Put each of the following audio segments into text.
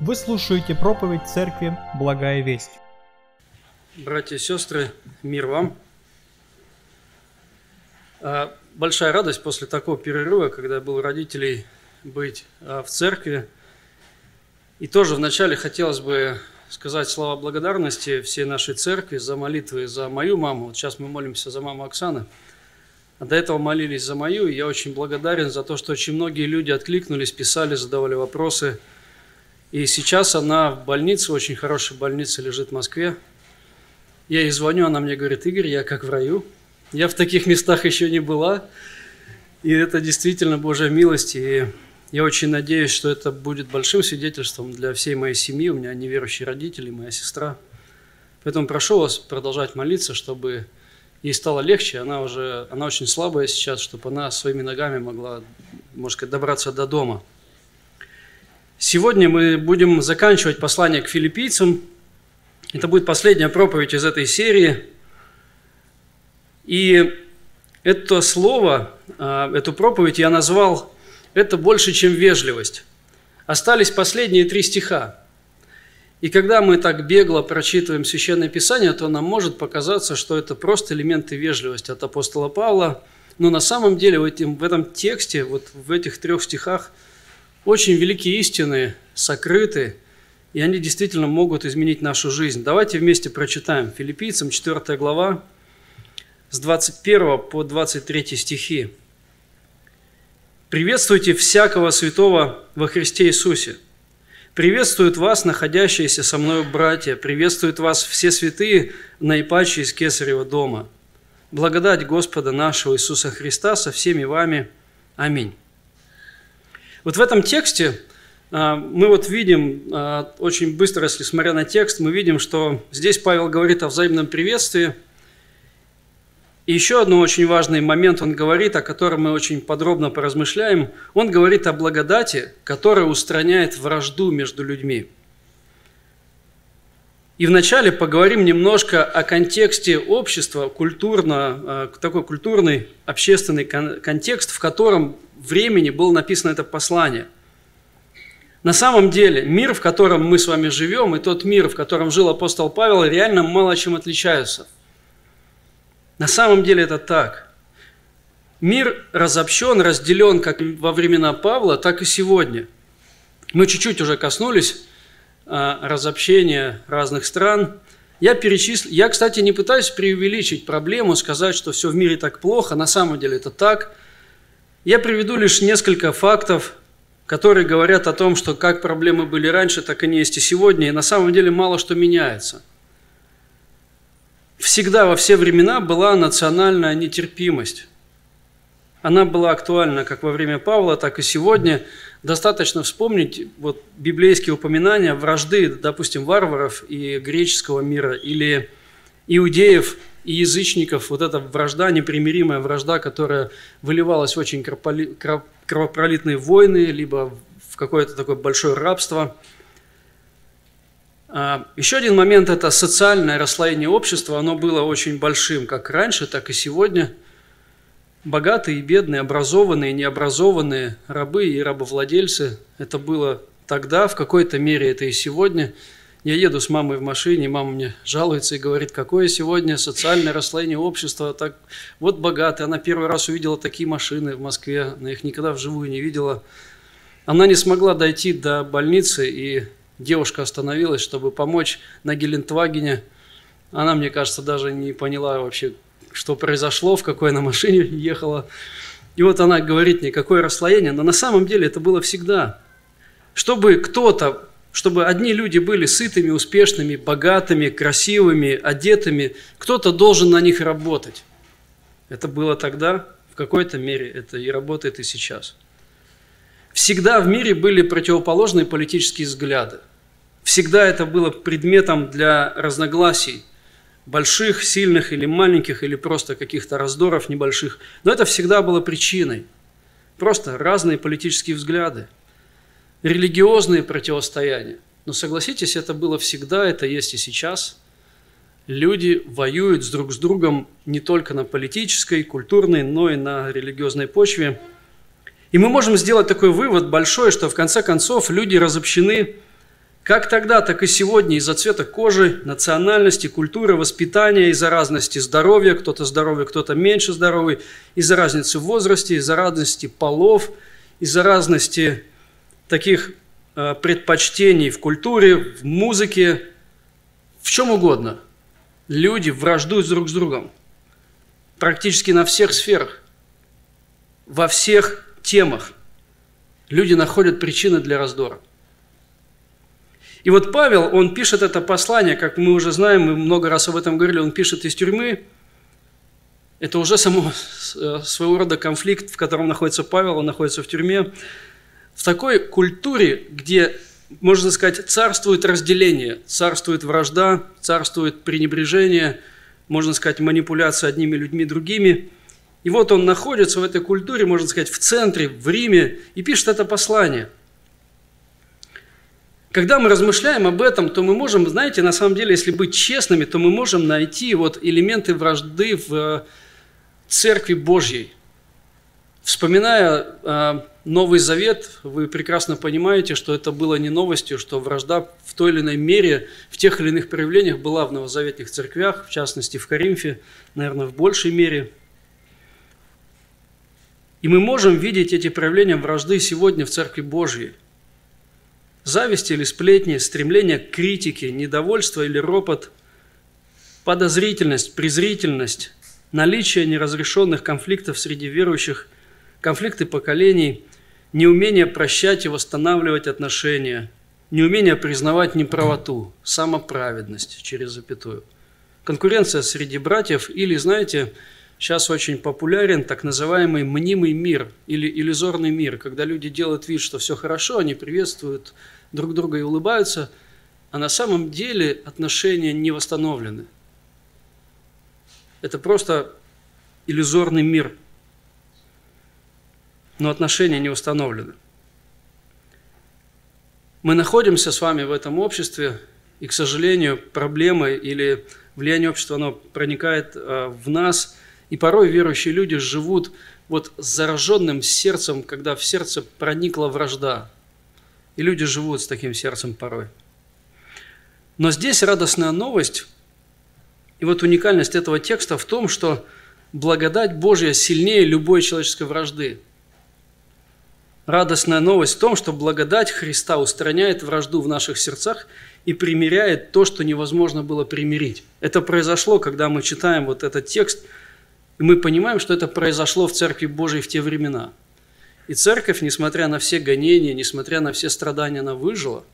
Вы слушаете проповедь Церкви «Благая весть». Братья и сестры, мир вам. А, большая радость после такого перерыва, когда был у родителей быть а, в церкви. И тоже вначале хотелось бы сказать слова благодарности всей нашей церкви за молитвы за мою маму. Вот сейчас мы молимся за маму Оксаны. А до этого молились за мою, и я очень благодарен за то, что очень многие люди откликнулись, писали, задавали вопросы – и сейчас она в больнице, очень хорошей больнице лежит в Москве. Я ей звоню, она мне говорит, Игорь, я как в раю. Я в таких местах еще не была. И это действительно Божья милость. И я очень надеюсь, что это будет большим свидетельством для всей моей семьи. У меня неверующие родители, моя сестра. Поэтому прошу вас продолжать молиться, чтобы ей стало легче. Она уже, она очень слабая сейчас, чтобы она своими ногами могла, можно сказать, добраться до дома. Сегодня мы будем заканчивать послание к филиппийцам. Это будет последняя проповедь из этой серии. И это слово, а, эту проповедь я назвал «Это больше, чем вежливость». Остались последние три стиха. И когда мы так бегло прочитываем Священное Писание, то нам может показаться, что это просто элементы вежливости от апостола Павла. Но на самом деле в этом, в этом тексте, вот в этих трех стихах – очень великие истины сокрыты, и они действительно могут изменить нашу жизнь. Давайте вместе прочитаем Филиппийцам 4 глава с 21 по 23 стихи. «Приветствуйте всякого святого во Христе Иисусе. Приветствуют вас находящиеся со мною братья, приветствуют вас все святые, наипаче из Кесарева дома. Благодать Господа нашего Иисуса Христа со всеми вами. Аминь». Вот в этом тексте а, мы вот видим, а, очень быстро, если смотря на текст, мы видим, что здесь Павел говорит о взаимном приветствии. И еще один очень важный момент он говорит, о котором мы очень подробно поразмышляем. Он говорит о благодати, которая устраняет вражду между людьми. И вначале поговорим немножко о контексте общества, культурно, а, такой культурный, общественный контекст, в котором времени было написано это послание. На самом деле, мир, в котором мы с вами живем, и тот мир, в котором жил апостол Павел, реально мало чем отличаются. На самом деле это так. Мир разобщен, разделен как во времена Павла, так и сегодня. Мы чуть-чуть уже коснулись разобщения разных стран. Я перечислил, я, кстати, не пытаюсь преувеличить проблему, сказать, что все в мире так плохо, на самом деле это так – я приведу лишь несколько фактов, которые говорят о том, что как проблемы были раньше, так они есть и сегодня, и на самом деле мало что меняется. Всегда во все времена была национальная нетерпимость. Она была актуальна как во время Павла, так и сегодня. Достаточно вспомнить вот, библейские упоминания вражды, допустим, варваров и греческого мира, или иудеев и язычников, вот эта вражда, непримиримая вражда, которая выливалась в очень кровопролитные войны, либо в какое-то такое большое рабство. А, еще один момент – это социальное расслоение общества. Оно было очень большим как раньше, так и сегодня. Богатые и бедные, образованные и необразованные, рабы и рабовладельцы – это было тогда, в какой-то мере это и сегодня – я еду с мамой в машине, мама мне жалуется и говорит, какое сегодня социальное расслоение общества, так вот богатая. Она первый раз увидела такие машины в Москве, она их никогда вживую не видела. Она не смогла дойти до больницы, и девушка остановилась, чтобы помочь на Гелендвагене. Она, мне кажется, даже не поняла вообще, что произошло, в какой она машине ехала. И вот она говорит мне, какое расслоение, но на самом деле это было всегда. Чтобы кто-то чтобы одни люди были сытыми, успешными, богатыми, красивыми, одетыми, кто-то должен на них работать. Это было тогда, в какой-то мере это и работает и сейчас. Всегда в мире были противоположные политические взгляды. Всегда это было предметом для разногласий, больших, сильных или маленьких, или просто каких-то раздоров небольших. Но это всегда было причиной. Просто разные политические взгляды – религиозные противостояния. Но согласитесь, это было всегда, это есть и сейчас. Люди воюют друг с другом не только на политической, культурной, но и на религиозной почве. И мы можем сделать такой вывод большой, что в конце концов люди разобщены Как тогда, так и сегодня из-за цвета кожи, национальности, культуры, воспитания, из-за разности здоровья, кто-то здоровый, кто-то меньше здоровый, из-за разницы в возрасте, из-за разности полов, из-за разности таких э, предпочтений в культуре, в музыке, в чем угодно. Люди враждуют друг с другом практически на всех сферах, во всех темах. Люди находят причины для раздора. И вот Павел, он пишет это послание, как мы уже знаем, мы много раз об этом говорили, он пишет из тюрьмы. Это уже само э, своего рода конфликт, в котором находится Павел, он находится в тюрьме. В такой культуре, где, можно сказать, царствует разделение, царствует вражда, царствует пренебрежение, можно сказать, манипуляция одними людьми другими. И вот он находится в этой культуре, можно сказать, в центре, в Риме, и пишет это послание – когда мы размышляем об этом, то мы можем, знаете, на самом деле, если быть честными, то мы можем найти вот элементы вражды в э, Церкви Божьей. Вспоминая э, Новый Завет, вы прекрасно понимаете, что это было не новостью, что вражда в той или иной мере, в тех или иных проявлениях была в новозаветных церквях, в частности в Коринфе, наверное, в большей мере. И мы можем видеть эти проявления вражды сегодня в Церкви Божьей – Зависть или сплетни, стремление к критике, недовольство или ропот, подозрительность, презрительность, наличие неразрешенных конфликтов среди верующих, конфликты поколений, неумение прощать и восстанавливать отношения, неумение признавать неправоту, самоправедность через запятую, конкуренция среди братьев или, знаете, Сейчас очень популярен так называемый мнимый мир или иллюзорный мир, когда люди делают вид, что все хорошо, они приветствуют друг друга и улыбаются, а на самом деле отношения не восстановлены. Это просто иллюзорный мир, но отношения не восстановлены. Мы находимся с вами в этом обществе, и, к сожалению, проблемы или влияние общества, оно проникает а, в нас – и порой верующие люди живут вот с зараженным сердцем, когда в сердце проникла вражда. И люди живут с таким сердцем порой. Но здесь радостная новость, и вот уникальность этого текста в том, что благодать Божья сильнее любой человеческой вражды. Радостная новость в том, что благодать Христа устраняет вражду в наших сердцах и примиряет то, что невозможно было примирить. Это произошло, когда мы читаем вот этот текст – и мы понимаем, что это произошло в Церкви Божией в те времена. И церковь, несмотря на все гонения, несмотря на все страдания, она выжила.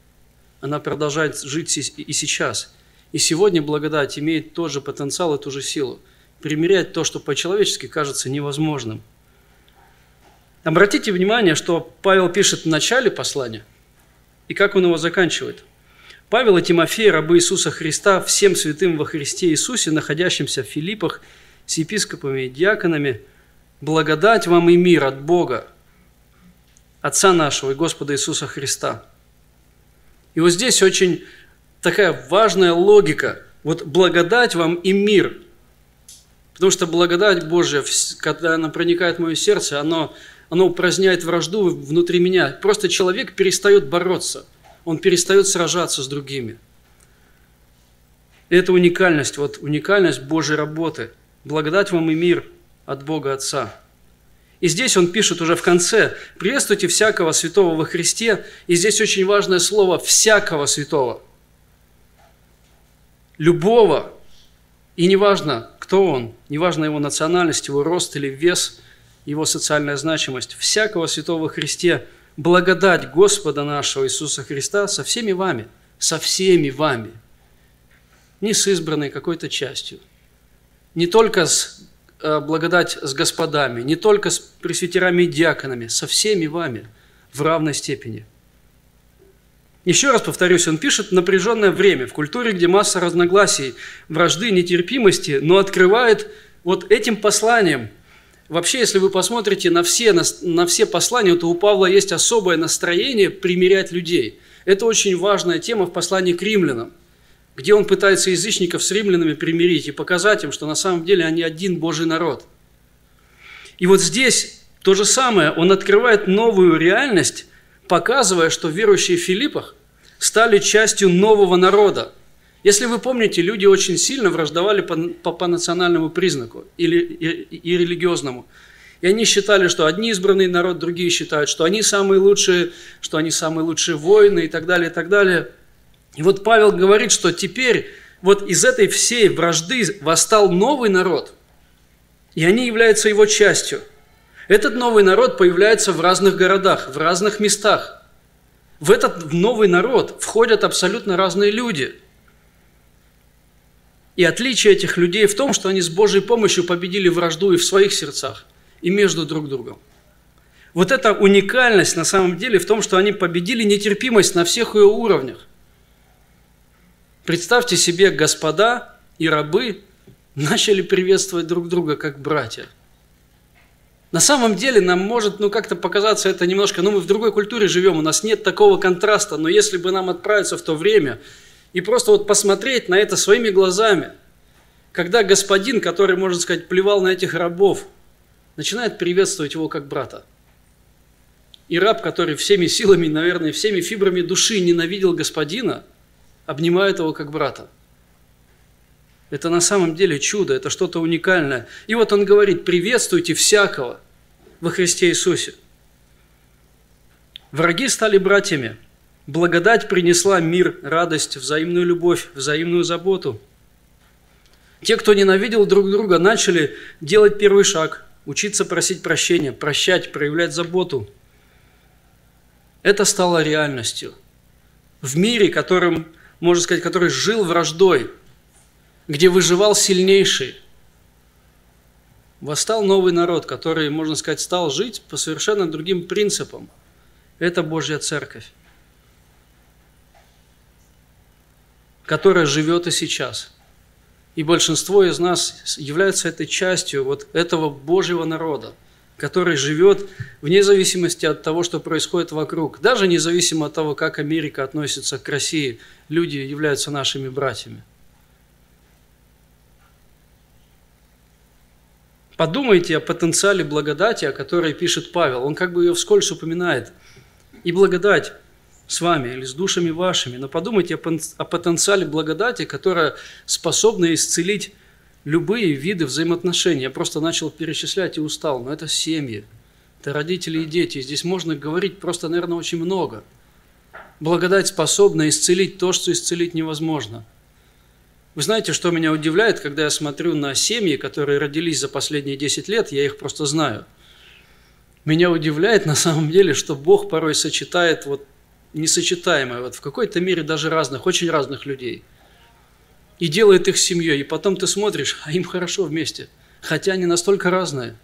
Она продолжает жить и сейчас. И сегодня благодать имеет тот же потенциал и ту же силу. Примерять то, что по-человечески кажется невозможным. Обратите внимание, что Павел пишет в начале послания, и как он его заканчивает. Павел и Тимофей, рабы Иисуса Христа, всем святым во Христе Иисусе, находящимся в Филиппах – с епископами и диаконами, благодать вам и мир от Бога, Отца нашего и Господа Иисуса Христа. И вот здесь очень такая важная логика. Вот благодать вам и мир. Потому что благодать Божья, когда она проникает в мое сердце, оно, оно упраздняет вражду внутри меня. Просто человек перестает бороться. Он перестает сражаться с другими. это уникальность, вот уникальность Божьей работы – Благодать вам и мир от Бога Отца. И здесь он пишет уже в конце, приветствуйте всякого святого во Христе. И здесь очень важное слово «всякого святого». Любого. И неважно, кто он, неважно его национальность, его рост или вес, его социальная значимость. Всякого святого во Христе благодать Господа нашего Иисуса Христа со всеми вами, со всеми вами. Не с избранной какой-то частью – не только с э, благодать с господами, не только с пресвитерами и диаконами, со всеми вами в равной степени. Еще раз повторюсь, он пишет напряженное время в культуре, где масса разногласий, вражды, нетерпимости, но открывает вот этим посланием. Вообще, если вы посмотрите на все, на, на все послания, то у Павла есть особое настроение примирять людей. Это очень важная тема в послании к римлянам – где он пытается язычников с римлянами примирить и показать им, что на самом деле они один Божий народ. И вот здесь то же самое, он открывает новую реальность, показывая, что верующие в Филиппах стали частью нового народа. Если вы помните, люди очень сильно враждовали по, по, по национальному признаку или и, и религиозному. И они считали, что одни избранный народ, другие считают, что они самые лучшие, что они самые лучшие воины и так далее, и так далее. И вот Павел говорит, что теперь вот из этой всей вражды восстал новый народ, и они являются его частью. Этот новый народ появляется в разных городах, в разных местах. В этот новый народ входят абсолютно разные люди – и отличие этих людей в том, что они с Божьей помощью победили вражду и в своих сердцах, и между друг другом. Вот эта уникальность на самом деле в том, что они победили нетерпимость на всех ее уровнях. Представьте себе, господа и рабы начали приветствовать друг друга как братья. На самом деле нам может ну, как-то показаться это немножко, ну мы в другой культуре живем, у нас нет такого контраста, но если бы нам отправиться в то время – и просто вот посмотреть на это своими глазами, когда господин, который, можно сказать, плевал на этих рабов, начинает приветствовать его как брата. И раб, который всеми силами, наверное, всеми фибрами души ненавидел господина, обнимает его как брата. Это на самом деле чудо, это что-то уникальное. И вот он говорит, приветствуйте всякого во Христе Иисусе. Враги стали братьями – Благодать принесла мир, радость, взаимную любовь, взаимную заботу. Те, кто ненавидел друг друга, начали делать первый шаг, учиться просить прощения, прощать, проявлять заботу. Это стало реальностью. В мире, которым, можно сказать, который жил враждой, где выживал сильнейший, восстал новый народ, который, можно сказать, стал жить по совершенно другим принципам. Это Божья Церковь. которая живет и сейчас. И большинство из нас является этой частью вот этого Божьего народа, который живет вне зависимости от того, что происходит вокруг. Даже независимо от того, как Америка относится к России, люди являются нашими братьями. Подумайте о потенциале благодати, о которой пишет Павел. Он как бы ее вскользь упоминает. И благодать с вами или с душами вашими, но подумайте о потенциале благодати, которая способна исцелить любые виды взаимоотношений. Я просто начал перечислять и устал, но это семьи, это родители и дети. Здесь можно говорить просто, наверное, очень много. Благодать способна исцелить то, что исцелить невозможно. Вы знаете, что меня удивляет, когда я смотрю на семьи, которые родились за последние 10 лет, я их просто знаю. Меня удивляет на самом деле, что Бог порой сочетает вот несочетаемое, вот в какой-то мере даже разных, очень разных людей. И делает их семьей, и потом ты смотришь, а им хорошо вместе, хотя они настолько разные.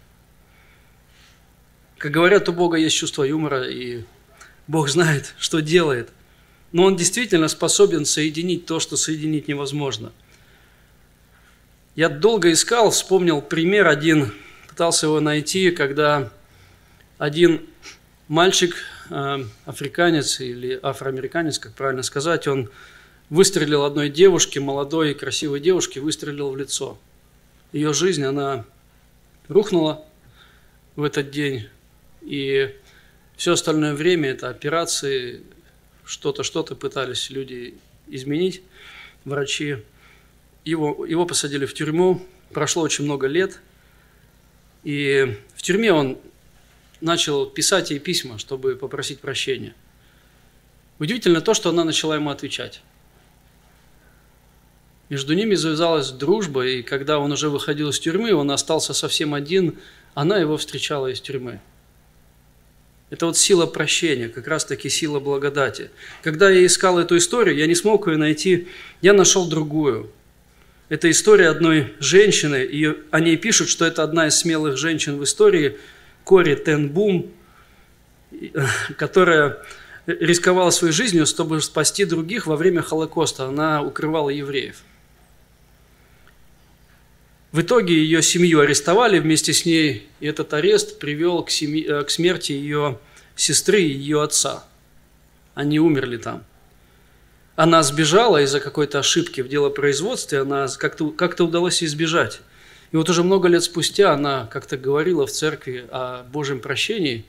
Как говорят, у Бога есть чувство юмора, и Бог знает, что делает. Но Он действительно способен соединить то, что соединить невозможно. Я долго искал, вспомнил пример один, пытался его найти, когда один мальчик Э, африканец или афроамериканец, как правильно сказать, он выстрелил одной девушке, молодой и красивой девушке, выстрелил в лицо. Ее жизнь, она рухнула в этот день, и все остальное время это операции, что-то, что-то пытались люди изменить, врачи. Его, его посадили в тюрьму, прошло очень много лет, и в тюрьме он начал писать ей письма, чтобы попросить прощения. Удивительно то, что она начала ему отвечать. Между ними завязалась дружба, и когда он уже выходил из тюрьмы, он остался совсем один, она его встречала из тюрьмы. Это вот сила прощения, как раз таки сила благодати. Когда я искал эту историю, я не смог ее найти, я нашел другую. Это история одной женщины, и о ней пишут, что это одна из смелых женщин в истории – Кори Тенбум, которая рисковала своей жизнью, чтобы спасти других во время Холокоста. Она укрывала евреев. В итоге ее семью арестовали вместе с ней, и этот арест привел к, семьи, э, к смерти ее сестры и ее отца. Они умерли там. Она сбежала из-за какой-то ошибки в делопроизводстве, она как-то как удалось избежать. И вот уже много лет спустя она как-то говорила в церкви о Божьем прощении,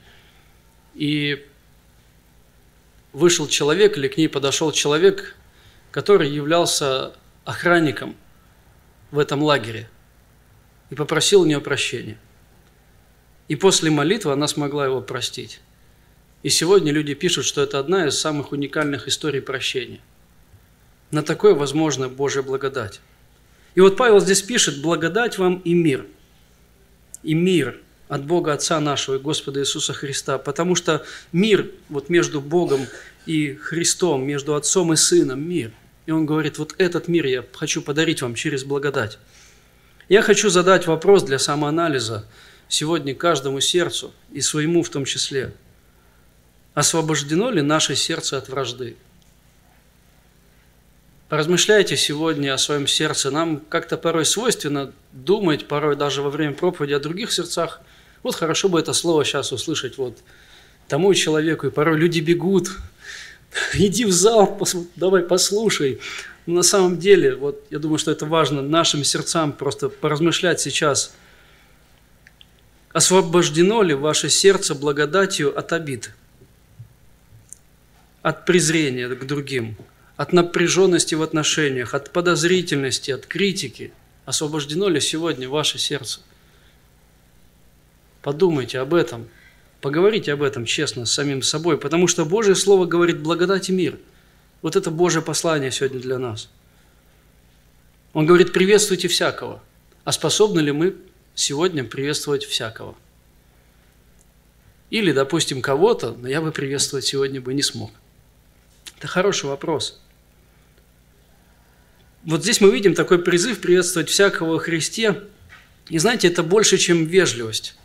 и вышел человек или к ней подошел человек, который являлся охранником в этом лагере и попросил у нее прощения. И после молитвы она смогла его простить. И сегодня люди пишут, что это одна из самых уникальных историй прощения. На такое возможно Божья благодать. И вот Павел здесь пишет, благодать вам и мир. И мир от Бога Отца нашего и Господа Иисуса Христа. Потому что мир вот между Богом и Христом, между Отцом и Сыном, мир. И он говорит, вот этот мир я хочу подарить вам через благодать. Я хочу задать вопрос для самоанализа сегодня каждому сердцу и своему в том числе. Освобождено ли наше сердце от вражды? Поразмышляйте сегодня о своем сердце. Нам как-то порой свойственно думать, порой даже во время проповеди о других сердцах. Вот хорошо бы это слово сейчас услышать вот тому человеку. И порой люди бегут. Иди в зал, давай послушай. Но на самом деле, вот я думаю, что это важно нашим сердцам просто поразмышлять сейчас. Освобождено ли ваше сердце благодатью от обид, от презрения к другим – от напряженности в отношениях, от подозрительности, от критики. Освобождено ли сегодня ваше сердце? Подумайте об этом, поговорите об этом честно с самим собой, потому что Божье Слово говорит благодать и мир. Вот это Божье послание сегодня для нас. Он говорит, приветствуйте всякого. А способны ли мы сегодня приветствовать всякого? Или, допустим, кого-то, но я бы приветствовать сегодня бы не смог. Это хороший вопрос. Вот здесь мы видим такой призыв приветствовать всякого Христе. И знаете, это больше, чем вежливость.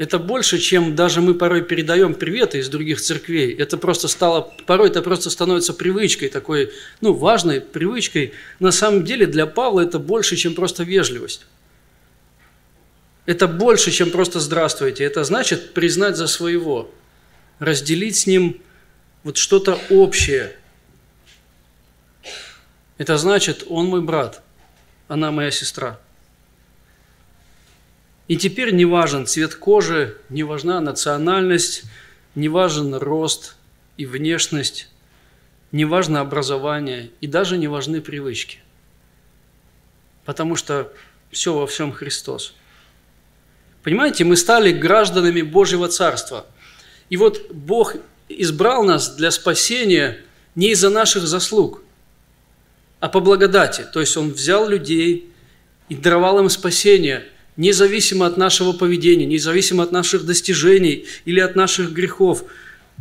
Это больше, чем даже мы порой передаем приветы из других церквей. Это просто стало, порой это просто становится привычкой, такой, ну, важной привычкой. На самом деле для Павла это больше, чем просто вежливость. Это больше, чем просто «здравствуйте». Это значит признать за своего, разделить с ним вот что-то общее. Это значит, он мой брат, она моя сестра. И теперь не важен цвет кожи, не важна национальность, не важен рост и внешность, не важно образование и даже не важны привычки. Потому что все во всем Христос. Понимаете, мы стали гражданами Божьего Царства. И вот Бог избрал нас для спасения не из-за наших заслуг, а по благодати. То есть Он взял людей и даровал им спасение, независимо от нашего поведения, независимо от наших достижений или от наших грехов.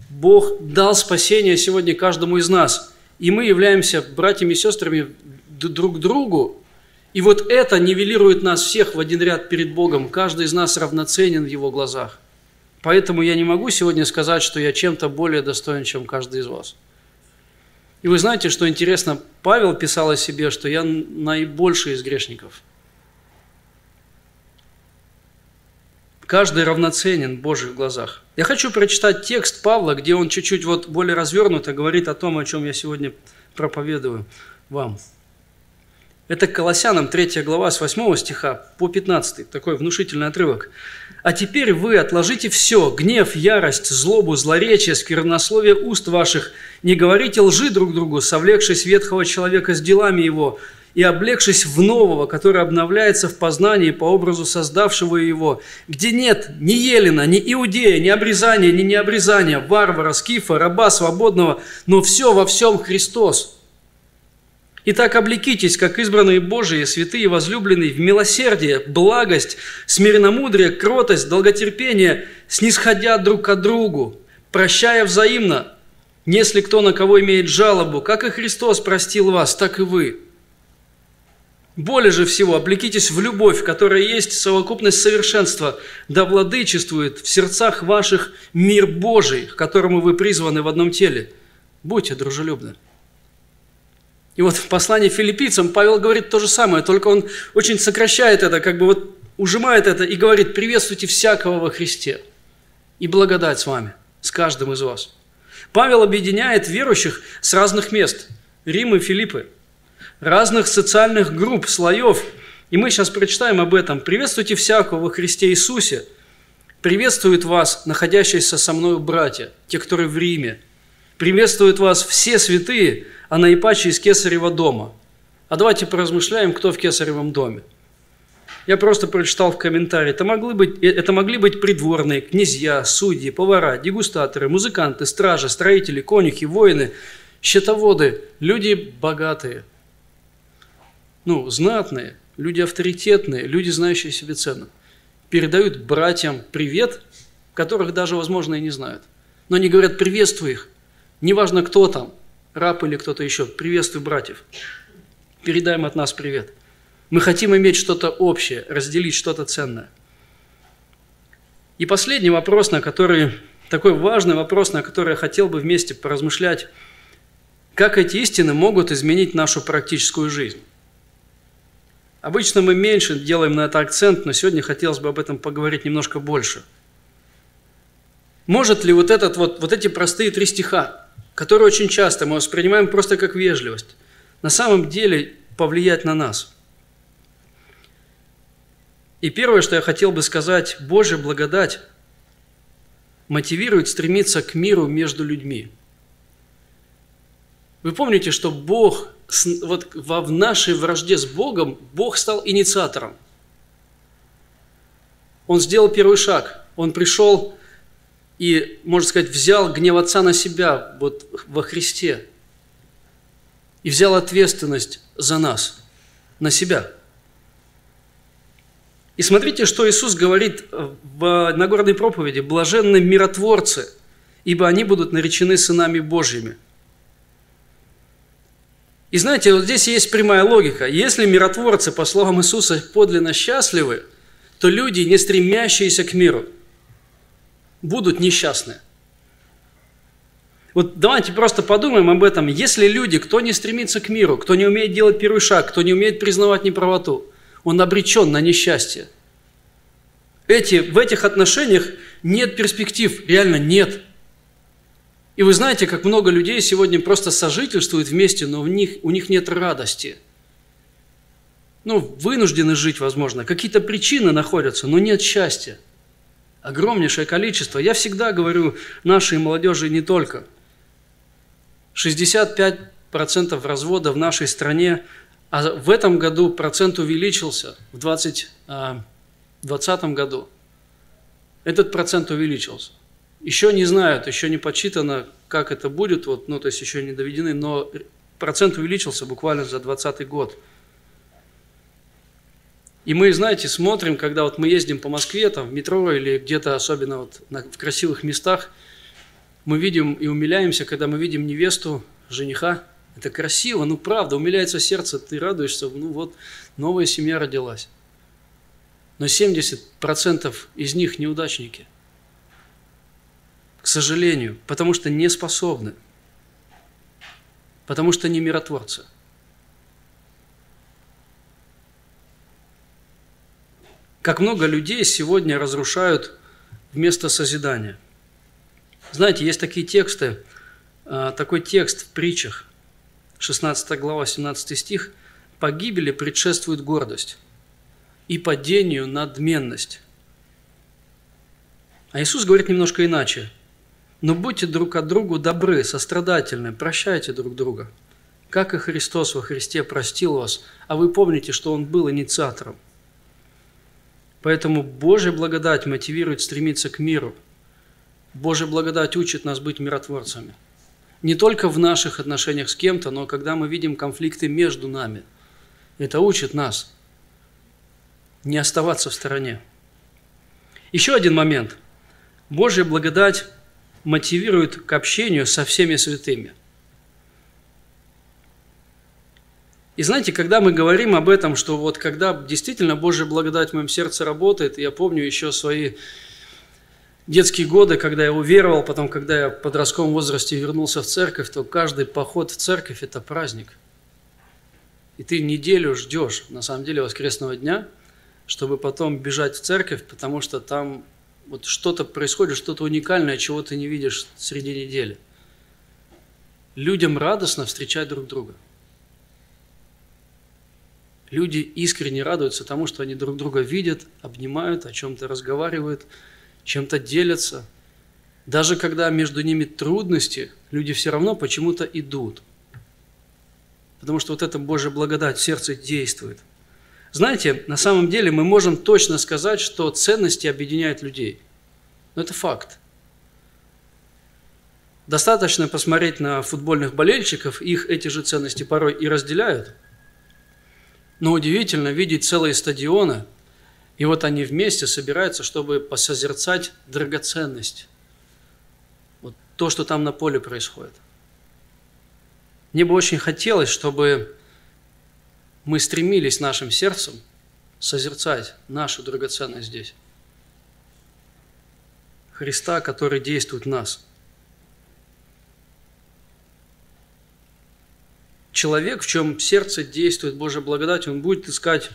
Бог дал спасение сегодня каждому из нас. И мы являемся братьями и сестрами друг другу. И вот это нивелирует нас всех в один ряд перед Богом. Каждый из нас равноценен в Его глазах. Поэтому я не могу сегодня сказать, что я чем-то более достоин, чем каждый из вас. И вы знаете, что интересно, Павел писал о себе, что я наибольший из грешников. Каждый равноценен в Божьих глазах. Я хочу прочитать текст Павла, где он чуть-чуть вот более развернуто говорит о том, о чем я сегодня проповедую вам. Это Колоссянам 3 глава с 8 стиха по 15, такой внушительный отрывок. «А теперь вы отложите все, гнев, ярость, злобу, злоречие, сквернословие уст ваших, не говорите лжи друг другу, совлекшись ветхого человека с делами его, и облегшись в нового, который обновляется в познании по образу создавшего его, где нет ни Елена, ни Иудея, ни обрезания, ни необрезания, варвара, скифа, раба свободного, но все во всем Христос». Итак, облекитесь, как избранные Божии, святые возлюбленные, в милосердие, благость, смиренномудрие, кротость, долготерпение, снисходя друг к другу, прощая взаимно, если кто на кого имеет жалобу, как и Христос простил вас, так и вы. Более же всего, облекитесь в любовь, которая есть совокупность совершенства, да владычествует в сердцах ваших мир Божий, к которому вы призваны в одном теле. Будьте дружелюбны. И вот в послании филиппийцам Павел говорит то же самое, только он очень сокращает это, как бы вот ужимает это и говорит, приветствуйте всякого во Христе. И благодать с вами, с каждым из вас. Павел объединяет верующих с разных мест, Рим и Филиппы, разных социальных групп, слоев. И мы сейчас прочитаем об этом. Приветствуйте всякого во Христе Иисусе. Приветствуют вас, находящиеся со мною братья, те, которые в Риме. Приветствуют вас все святые, а наипаче из Кесарева дома. А давайте поразмышляем, кто в Кесаревом доме. Я просто прочитал в комментарии, это могли быть, э, это могли быть придворные, князья, судьи, повара, дегустаторы, музыканты, стражи, строители, конюхи, воины, счетоводы, люди богатые, ну, знатные, люди авторитетные, люди, знающие себе цену. Передают братьям привет, которых даже, возможно, и не знают. Но они говорят, приветствуй их. Неважно, кто там, раб или кто-то еще, приветствуй братьев. Передаем от нас привет. Мы хотим иметь что-то общее, разделить что-то ценное. И последний вопрос, на который, такой важный вопрос, на который я хотел бы вместе поразмышлять, как эти истины могут изменить нашу практическую жизнь. Обычно мы меньше делаем на это акцент, но сегодня хотелось бы об этом поговорить немножко больше. Может ли вот, этот, вот, вот эти простые три стиха, которые очень часто мы воспринимаем просто как вежливость, на самом деле повлиять на нас? И первое, что я хотел бы сказать, Божья благодать мотивирует стремиться к миру между людьми. Вы помните, что Бог, вот в нашей вражде с Богом, Бог стал инициатором. Он сделал первый шаг. Он пришел и, можно сказать, взял гнев Отца на себя вот во Христе. И взял ответственность за нас, на себя – и смотрите, что Иисус говорит в Нагорной проповеди. «Блаженны миротворцы, ибо они будут наречены сынами Божьими». И знаете, вот здесь есть прямая логика. Если миротворцы, по словам Иисуса, подлинно счастливы, то люди, не стремящиеся к миру, будут несчастны. Вот давайте просто подумаем об этом. Если люди, кто не стремится к миру, кто не умеет делать первый шаг, кто не умеет признавать неправоту – он обречен на несчастье. Эти, в этих отношениях нет перспектив, реально нет. И вы знаете, как много людей сегодня просто сожительствуют вместе, но в них, у них нет радости. Ну, вынуждены жить, возможно, какие-то причины находятся, но нет счастья. Огромнейшее количество. Я всегда говорю нашей молодежи не только. 65% развода в нашей стране а в этом году процент увеличился, в 2020 а, году этот процент увеличился. Еще не знают, еще не подсчитано, как это будет, вот, ну, то есть еще не доведены, но процент увеличился буквально за 2020 год. И мы, знаете, смотрим, когда вот мы ездим по Москве, там, в метро или где-то особенно вот на, в красивых местах, мы видим и умиляемся, когда мы видим невесту, жениха, это красиво, ну правда, умиляется сердце, ты радуешься, ну вот, новая семья родилась. Но 70% из них неудачники. Сожалению, потому что не способны. Потому что не миротворцы. Как много людей сегодня разрушают вместо созидания. Знаете, есть такие тексты, а, такой текст в притчах. 16 глава, 17 стих, «Погибели предшествует гордость, и падению надменность». А Иисус говорит немножко иначе. «Но будьте друг от другу добры, сострадательны, прощайте друг друга, как и Христос во Христе простил вас, а вы помните, что Он был инициатором». Поэтому Божья благодать мотивирует стремиться к миру. Божья благодать учит нас быть миротворцами – не только в наших отношениях с кем-то, но когда мы видим конфликты между нами. Это учит нас не оставаться в стороне. Еще один момент. Божья благодать мотивирует к общению со всеми святыми. И знаете, когда мы говорим об этом, что вот когда действительно Божья благодать в моем сердце работает, я помню еще свои детские годы, когда я уверовал, потом, когда я в подростковом возрасте вернулся в церковь, то каждый поход в церковь – это праздник. И ты неделю ждешь, на самом деле, воскресного дня, чтобы потом бежать в церковь, потому что там вот что-то происходит, что-то уникальное, чего ты не видишь среди недели. Людям радостно встречать друг друга. Люди искренне радуются тому, что они друг друга видят, обнимают, о чем-то разговаривают – чем-то делятся. Даже когда между ними трудности, люди все равно почему-то идут. Потому что вот эта Божья благодать в сердце действует. Знаете, на самом деле мы можем точно сказать, что ценности объединяют людей. Но это факт. Достаточно посмотреть на футбольных болельщиков, их эти же ценности порой и разделяют. Но удивительно видеть целые стадионы, и вот они вместе собираются, чтобы посозерцать драгоценность. Вот то, что там на поле происходит. Мне бы очень хотелось, чтобы мы стремились нашим сердцем созерцать нашу драгоценность здесь. Христа, который действует в нас – человек, в чем сердце действует Божья благодать, он будет искать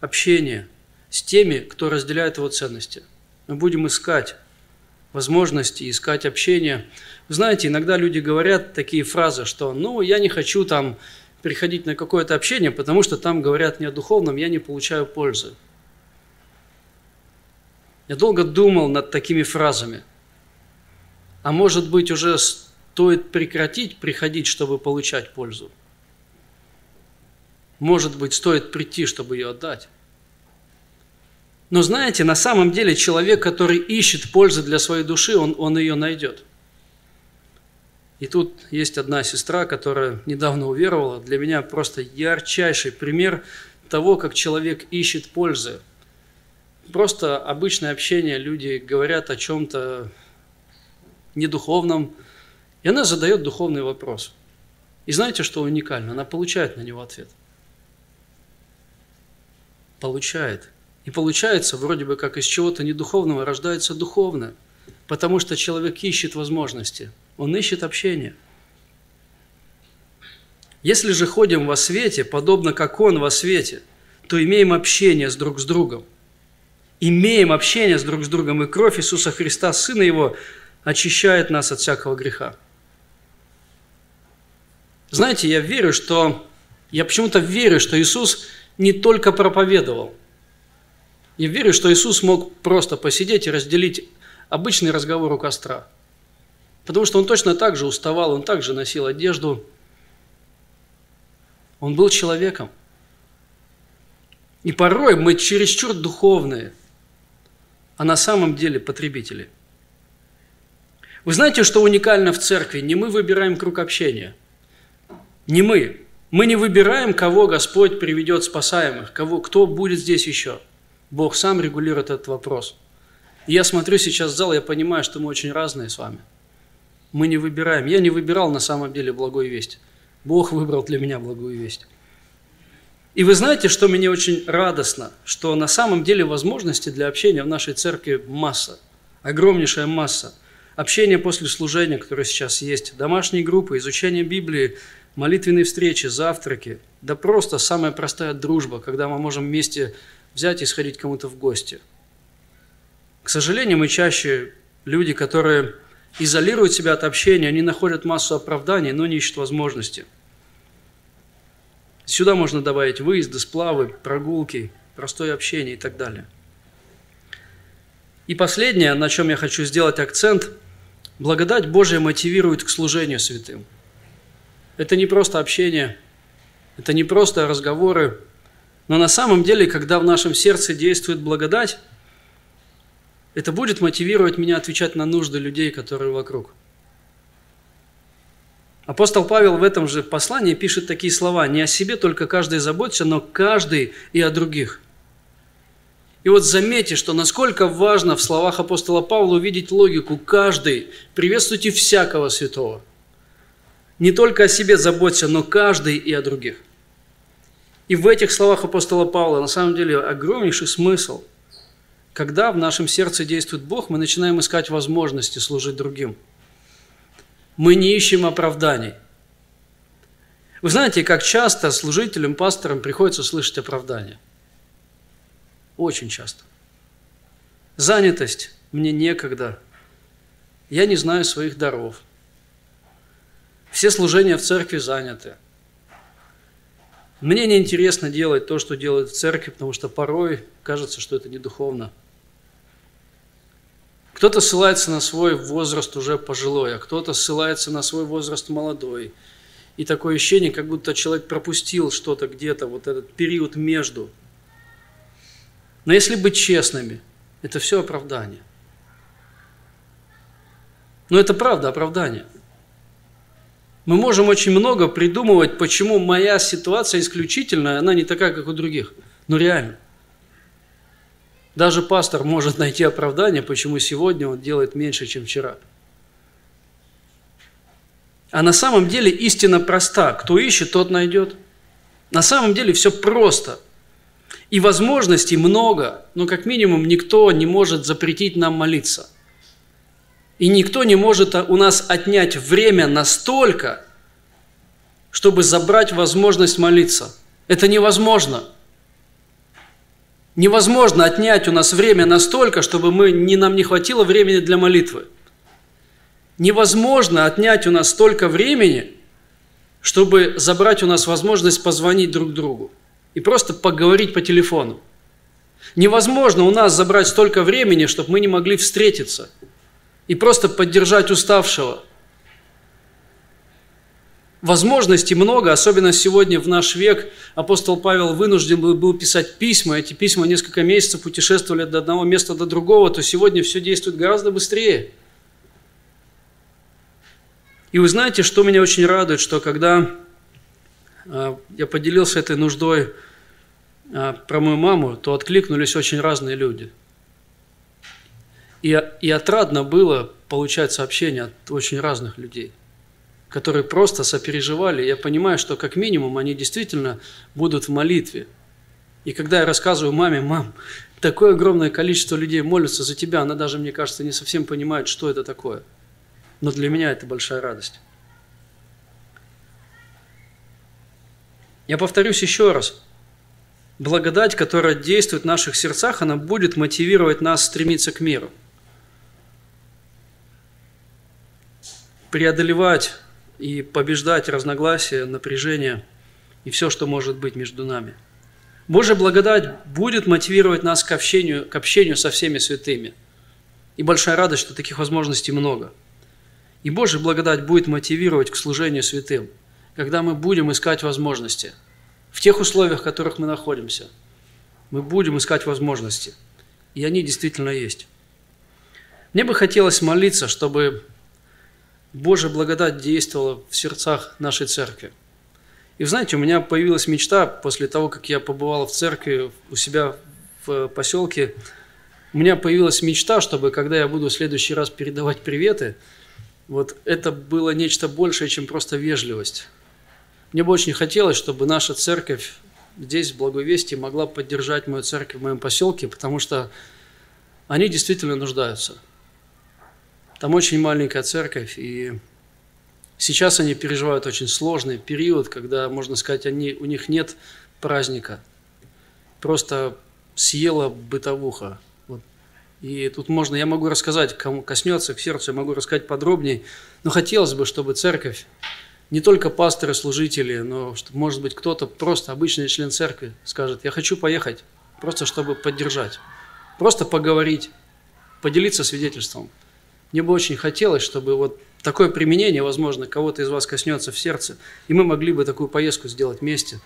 общение с теми, кто разделяет его ценности. Мы будем искать возможности, искать общение. Вы знаете, иногда люди говорят такие фразы, что «ну, я не хочу там приходить на какое-то общение, потому что там говорят не о духовном, я не получаю пользы». Я долго думал над такими фразами. А может быть, уже стоит прекратить приходить, чтобы получать пользу? Может быть, стоит прийти, чтобы ее отдать. Но знаете, на самом деле человек, который ищет пользы для своей души, он, он ее найдет. И тут есть одна сестра, которая недавно уверовала. Для меня просто ярчайший пример того, как человек ищет пользы. Просто обычное общение, люди говорят о чем-то недуховном, и она задает духовный вопрос. И знаете, что уникально? Она получает на него ответ – получает. И получается, вроде бы как из чего-то недуховного рождается духовное, потому что человек ищет возможности, он ищет общение. Если же ходим во свете, подобно как он во свете, то имеем общение с друг с другом. Имеем общение с друг с другом, и кровь Иисуса Христа, Сына Его, очищает нас от всякого греха. Знаете, я верю, что я почему-то верю, что Иисус не только проповедовал. Я верю, что Иисус мог просто посидеть и разделить обычный разговор у костра. Потому что он точно так же уставал, он также носил одежду. Он был человеком. И порой мы чересчур духовные, а на самом деле потребители. Вы знаете, что уникально в церкви? Не мы выбираем круг общения. Не мы. Мы не выбираем, кого Господь приведет спасаемых, кого, кто будет здесь еще. Бог сам регулирует этот вопрос. И я смотрю сейчас в зал, я понимаю, что мы очень разные с вами. Мы не выбираем. Я не выбирал на самом деле благую весть. Бог выбрал для меня благую весть. И вы знаете, что мне очень радостно, что на самом деле возможности для общения в нашей церкви масса, огромнейшая масса. Общение после служения, которое сейчас есть, домашние группы, изучение Библии, молитвенные встречи, завтраки, да просто самая простая дружба, когда мы можем вместе взять и сходить кому-то в гости. К сожалению, мы чаще люди, которые изолируют себя от общения, они находят массу оправданий, но не ищут возможности. Сюда можно добавить выезды, сплавы, прогулки, простое общение и так далее. И последнее, на чем я хочу сделать акцент, благодать Божия мотивирует к служению святым – это не просто общение, это не просто разговоры, но на самом деле, когда в нашем сердце действует благодать, это будет мотивировать меня отвечать на нужды людей, которые вокруг. Апостол Павел в этом же послании пишет такие слова. «Не о себе только каждый заботится, но каждый и о других». И вот заметьте, что насколько важно в словах апостола Павла увидеть логику «каждый». Приветствуйте всякого святого – не только о себе заботься, но каждый и о других. И в этих словах апостола Павла на самом деле огромнейший смысл. Когда в нашем сердце действует Бог, мы начинаем искать возможности служить другим. Мы не ищем оправданий. Вы знаете, как часто служителям, пасторам приходится слышать оправдания? Очень часто. Занятость. Мне некогда. Я не знаю своих даров. Все служения в церкви заняты. Мне неинтересно делать то, что делают в церкви, потому что порой кажется, что это не духовно. Кто-то ссылается на свой возраст уже пожилой, а кто-то ссылается на свой возраст молодой. И такое ощущение, как будто человек пропустил что-то где-то, вот этот период между. Но если быть честными, это все оправдание. Но это правда оправдание. Мы можем очень много придумывать, почему моя ситуация исключительная, она не такая, как у других. Но реально. Даже пастор может найти оправдание, почему сегодня он делает меньше, чем вчера. А на самом деле истина проста. Кто ищет, тот найдет. На самом деле все просто. И возможностей много, но как минимум никто не может запретить нам молиться. И никто не может у нас отнять время настолько, чтобы забрать возможность молиться. Это невозможно – Невозможно отнять у нас время настолько, чтобы мы, не, нам не хватило времени для молитвы. Невозможно отнять у нас столько времени, чтобы забрать у нас возможность позвонить друг другу и просто поговорить по телефону. Невозможно у нас забрать столько времени, чтобы мы не могли встретиться и просто поддержать уставшего – Возможностей много, особенно сегодня в наш век. Апостол Павел вынужден был, писать письма, эти письма несколько месяцев путешествовали от одного места до другого, то сегодня все действует гораздо быстрее. И вы знаете, что меня очень радует, что когда а, я поделился этой нуждой а, про мою маму, то откликнулись очень разные люди. И, и отрадно было получать сообщения от очень разных людей – которые просто сопереживали. Я понимаю, что как минимум они действительно будут в молитве. И когда я рассказываю маме, мам, такое огромное количество людей молятся за тебя, она даже, мне кажется, не совсем понимает, что это такое. Но для меня это большая радость. Я повторюсь еще раз. Благодать, которая действует в наших сердцах, она будет мотивировать нас стремиться к миру. Преодолевать и побеждать разногласия, напряжение и все, что может быть между нами. Божья благодать будет мотивировать нас к общению, к общению со всеми святыми. И большая радость, что таких возможностей много. И Божья благодать будет мотивировать к служению святым, когда мы будем искать возможности. В тех условиях, в которых мы находимся, мы будем искать возможности. И они действительно есть. Мне бы хотелось молиться, чтобы Божья благодать действовала в сердцах нашей церкви. И знаете, у меня появилась мечта после того, как я побывал в церкви у себя в поселке, у меня появилась мечта, чтобы когда я буду в следующий раз передавать приветы, вот это было нечто большее, чем просто вежливость. Мне бы очень хотелось, чтобы наша церковь здесь, в Благовестии, могла поддержать мою церковь в моем поселке, потому что они действительно нуждаются – там очень маленькая церковь, и сейчас они переживают очень сложный период, когда, можно сказать, они, у них нет праздника. Просто съела бытовуха. Вот. И тут можно, я могу рассказать, кому коснется к сердцу, я могу рассказать подробнее, но хотелось бы, чтобы церковь, не только пасторы, служители, но, может быть, кто-то просто обычный член церкви скажет, я хочу поехать, просто чтобы поддержать, просто поговорить, поделиться свидетельством – мне бы очень хотелось, чтобы вот такое применение, возможно, кого-то из вас коснется в сердце, и мы могли бы такую поездку сделать вместе.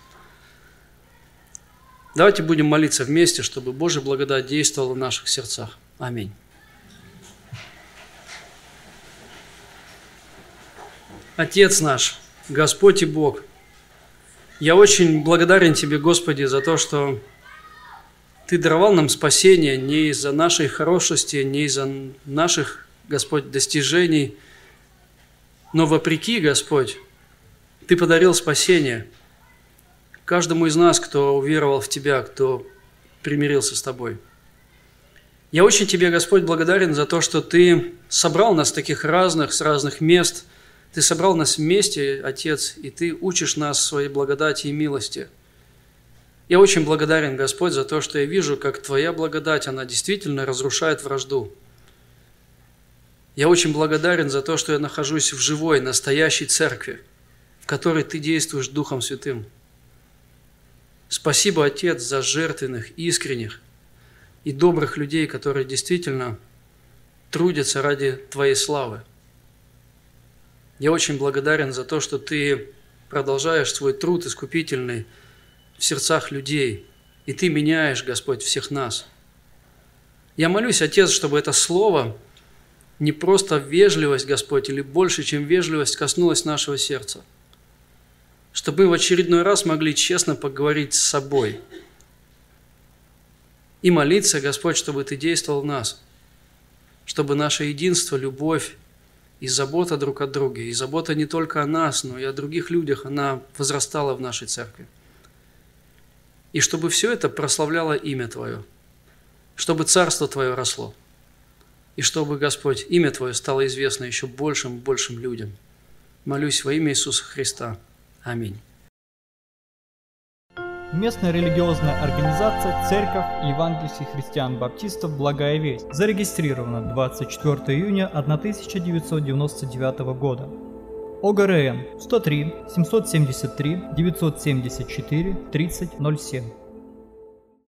Давайте будем молиться вместе, чтобы Божья благодать действовала в наших сердцах. Аминь. Отец наш, Господь и Бог, я очень благодарен Тебе, Господи, за то, что Ты даровал нам спасение не из-за нашей хорошести, не из-за наших Господь, достижений. Но вопреки, Господь, Ты подарил спасение каждому из нас, кто уверовал в Тебя, кто примирился с Тобой. Я очень Тебе, Господь, благодарен за то, что Ты собрал нас таких разных, с разных мест. Ты собрал нас вместе, Отец, и Ты учишь нас своей благодати и милости. Я очень благодарен, Господь, за то, что я вижу, как Твоя благодать, она действительно разрушает вражду – я очень благодарен за то, что я нахожусь в живой, настоящей церкви, в которой Ты действуешь Духом Святым. Спасибо, Отец, за жертвенных, искренних и добрых людей, которые действительно трудятся ради Твоей славы. Я очень благодарен за то, что Ты продолжаешь свой труд искупительный в сердцах людей, и Ты меняешь, Господь, всех нас. Я молюсь, Отец, чтобы это слово не просто вежливость, Господь, или больше, чем вежливость коснулось нашего сердца. Чтобы мы в очередной раз могли честно поговорить с собой и молиться, Господь, чтобы Ты действовал в нас, чтобы наше единство, любовь и забота друг о друге, и забота не только о нас, но и о других людях, она возрастала в нашей церкви. И чтобы все это прославляло имя Твое, чтобы Царство Твое росло, и чтобы, Господь, имя Твое стало известно еще большим и большим людям. Молюсь во имя Иисуса Христа. Аминь. Местная религиозная организация Церковь Евангельских христиан-баптистов «Благая весть» зарегистрирована 24 июня 1999 года. ОГРН 103 773 974 3007